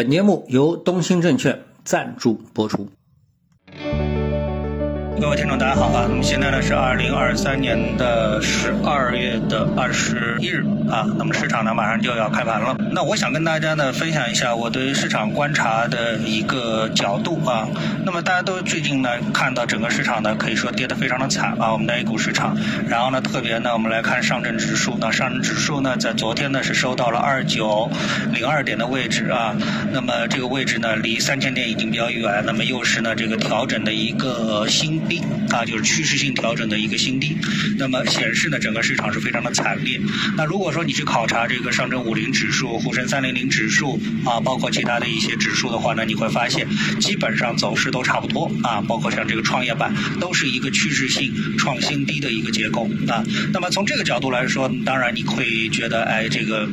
本节目由东兴证券赞助播出。各位听众，大家好啊！那么现在呢是二零二三年的十二月的二十一日啊，那么市场呢马上就要开盘了。那我想跟大家呢分享一下我对市场观察的一个角度啊。那么大家都最近呢看到整个市场呢可以说跌得非常的惨啊，我们的 A 股市场。然后呢特别呢我们来看上证指数，那上证指数呢在昨天呢是收到了二九零二点的位置啊。那么这个位置呢离三千点已经比较远，那么又是呢这个调整的一个新。低啊，就是趋势性调整的一个新低，那么显示呢，整个市场是非常的惨烈。那如果说你去考察这个上证五零指数、沪深三零零指数啊，包括其他的一些指数的话呢，你会发现基本上走势都差不多啊，包括像这个创业板都是一个趋势性创新低的一个结构啊。那么从这个角度来说，当然你会觉得哎，这个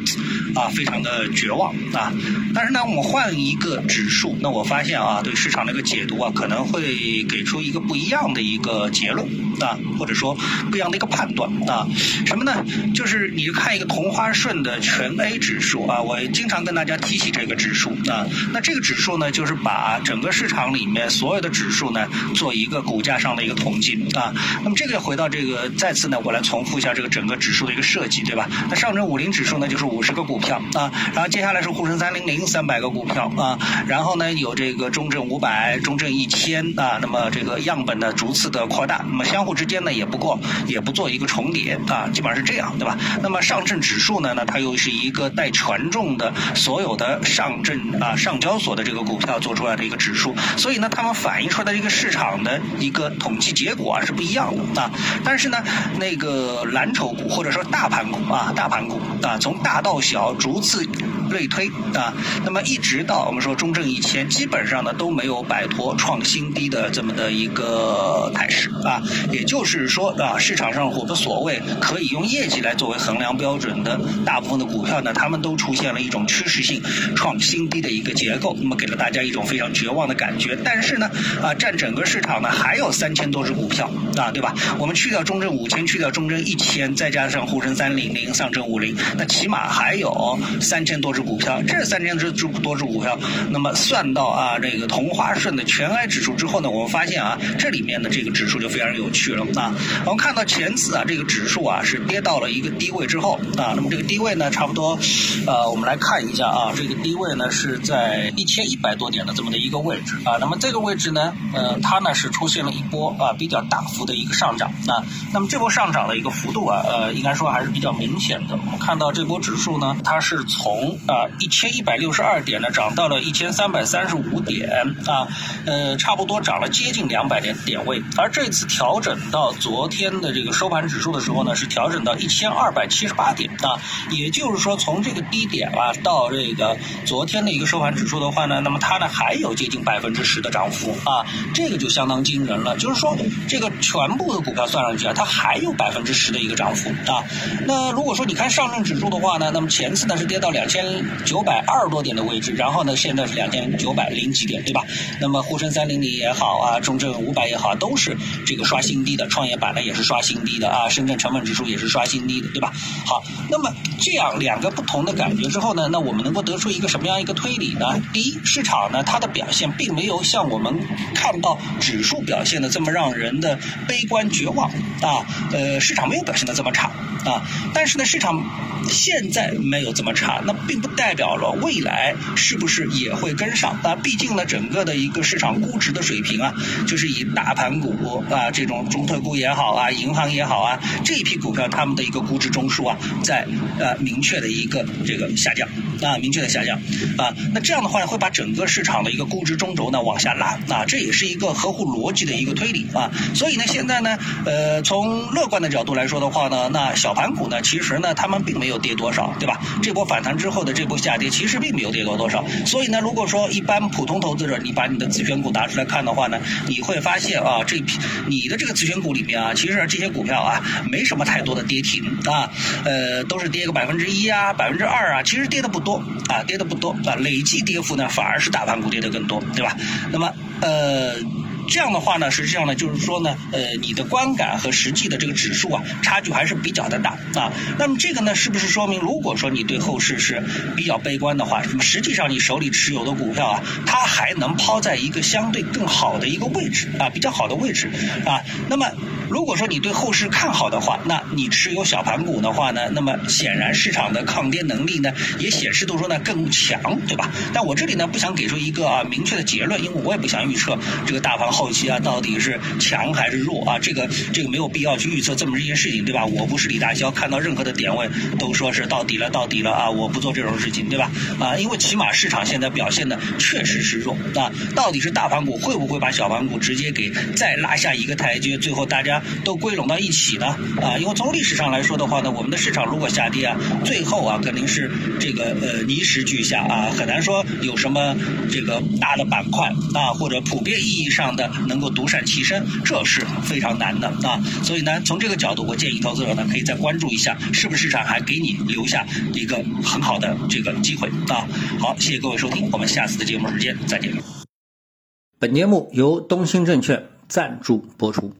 啊非常的绝望啊。但是呢，我们换一个指数，那我发现啊，对市场的一个解读啊，可能会给出一个不一样。样的一个结论啊，或者说不一样的一个判断啊，什么呢？就是你看一个同花顺的全 A 指数啊，我经常跟大家提起这个指数啊。那这个指数呢，就是把整个市场里面所有的指数呢，做一个股价上的一个统计啊。那么这个回到这个再次呢，我来重复一下这个整个指数的一个设计，对吧？那上证五零指数呢，就是五十个股票啊，然后接下来是沪深三零零三百个股票啊，然后呢有这个中证五百、中证一千啊，那么这个样本呢。逐次的扩大，那么相互之间呢也不过也不做一个重叠啊，基本上是这样，对吧？那么上证指数呢，那它又是一个带权重的所有的上证啊上交所的这个股票做出来的一个指数，所以呢，它们反映出来的一个市场的一个统计结果啊是不一样的啊。但是呢，那个蓝筹股或者说大盘股啊，大盘股啊，从大到小逐次类推啊，那么一直到我们说中证一千，基本上呢都没有摆脱创新低的这么的一个。呃，态势啊，也就是说啊，市场上我们所谓可以用业绩来作为衡量标准的大部分的股票呢，他们都出现了一种趋势性创新低的一个结构，那么给了大家一种非常绝望的感觉。但是呢，啊，占整个市场呢还有三千多只股票啊，对吧？我们去掉中证五千，去掉中证一千，再加上沪深三零零、上证五零，那起码还有三千多只股票。这三千只多只股票，那么算到啊这个同花顺的全 A 指数之后呢，我们发现啊这里面。的这个指数就非常有趣了啊！我们看到前次啊，这个指数啊是跌到了一个低位之后啊，那么这个低位呢，差不多呃，我们来看一下啊，这个低位呢是在一千一百多点的这么的一个位置啊。那么这个位置呢，呃，它呢是出现了一波啊比较大幅的一个上涨啊。那么这波上涨的一个幅度啊，呃，应该说还是比较明显的。我们看到这波指数呢，它是从啊一千一百六十二点呢涨到了一千三百三十五点啊，呃，差不多涨了接近两百点点。位，而这次调整到昨天的这个收盘指数的时候呢，是调整到一千二百七十八点啊，也就是说从这个低点啊到这个昨天的一个收盘指数的话呢，那么它呢还有接近百分之十的涨幅啊，这个就相当惊人了。就是说这个全部的股票算上去啊，它还有百分之十的一个涨幅啊。那如果说你看上证指数的话呢，那么前次呢是跌到两千九百二十多点的位置，然后呢现在是两千九百零几点，对吧？那么沪深三零零也好啊，中证五百也好。啊都是这个刷新低的，创业板呢也是刷新低的啊，深圳成分指数也是刷新低的，对吧？好，那么这样两个不同的感觉之后呢，那我们能够得出一个什么样一个推理呢？第一，市场呢它的表现并没有像我们看到指数表现的这么让人的悲观绝望啊，呃，市场没有表现的这么差啊，但是呢，市场现在没有这么差，那并不代表了未来是不是也会跟上啊？毕竟呢，整个的一个市场估值的水平啊。就是以大盘股啊，这种中特估也好啊，银行也好啊，这一批股票他们的一个估值中枢啊，在呃明确的一个这个下降。啊，明确的下降啊，那这样的话，会把整个市场的一个估值中轴呢往下拉啊，这也是一个合乎逻辑的一个推理啊，所以呢，现在呢，呃，从乐观的角度来说的话呢，那小盘股呢，其实呢，他们并没有跌多少，对吧？这波反弹之后的这波下跌，其实并没有跌多多少，所以呢，如果说一般普通投资者，你把你的自选股拿出来看的话呢，你会发现啊，这批你的这个自选股里面啊，其实这些股票啊，没什么太多的跌停啊，呃，都是跌个百分之一啊，百分之二啊，其实跌的不多啊，跌的不多啊，累计跌幅呢，反而是大盘股跌的更多，对吧？那么呃。这样的话呢，实际上呢，就是说呢，呃，你的观感和实际的这个指数啊，差距还是比较的大啊。那么这个呢，是不是说明，如果说你对后市是比较悲观的话，那么实际上你手里持有的股票啊，它还能抛在一个相对更好的一个位置啊，比较好的位置啊。那么如果说你对后市看好的话，那你持有小盘股的话呢，那么显然市场的抗跌能力呢，也显示都说呢更强，对吧？但我这里呢不想给出一个啊明确的结论，因为我也不想预测这个大盘后期啊到底是强还是弱啊，这个这个没有必要去预测这么一件事情，对吧？我不是李大霄，看到任何的点位都说是到底了，到底了啊，我不做这种事情，对吧？啊，因为起码市场现在表现的确实是弱啊，到底是大盘股会不会把小盘股直接给再拉下一个台阶，最后大家都归拢到一起呢？啊，因为从历史上来说的话呢，我们的市场如果下跌啊，最后啊肯定是这个呃泥石俱下啊，很难说有什么这个大的板块啊，或者普遍意义上的能够独善其身，这是非常难的啊。所以呢，从这个角度，我建议投资者呢可以再关注一下，是不是市场还给你留下一个很好的这个机会啊。好，谢谢各位收听，我们下次的节目时间再见。本节目由东兴证券赞助播出。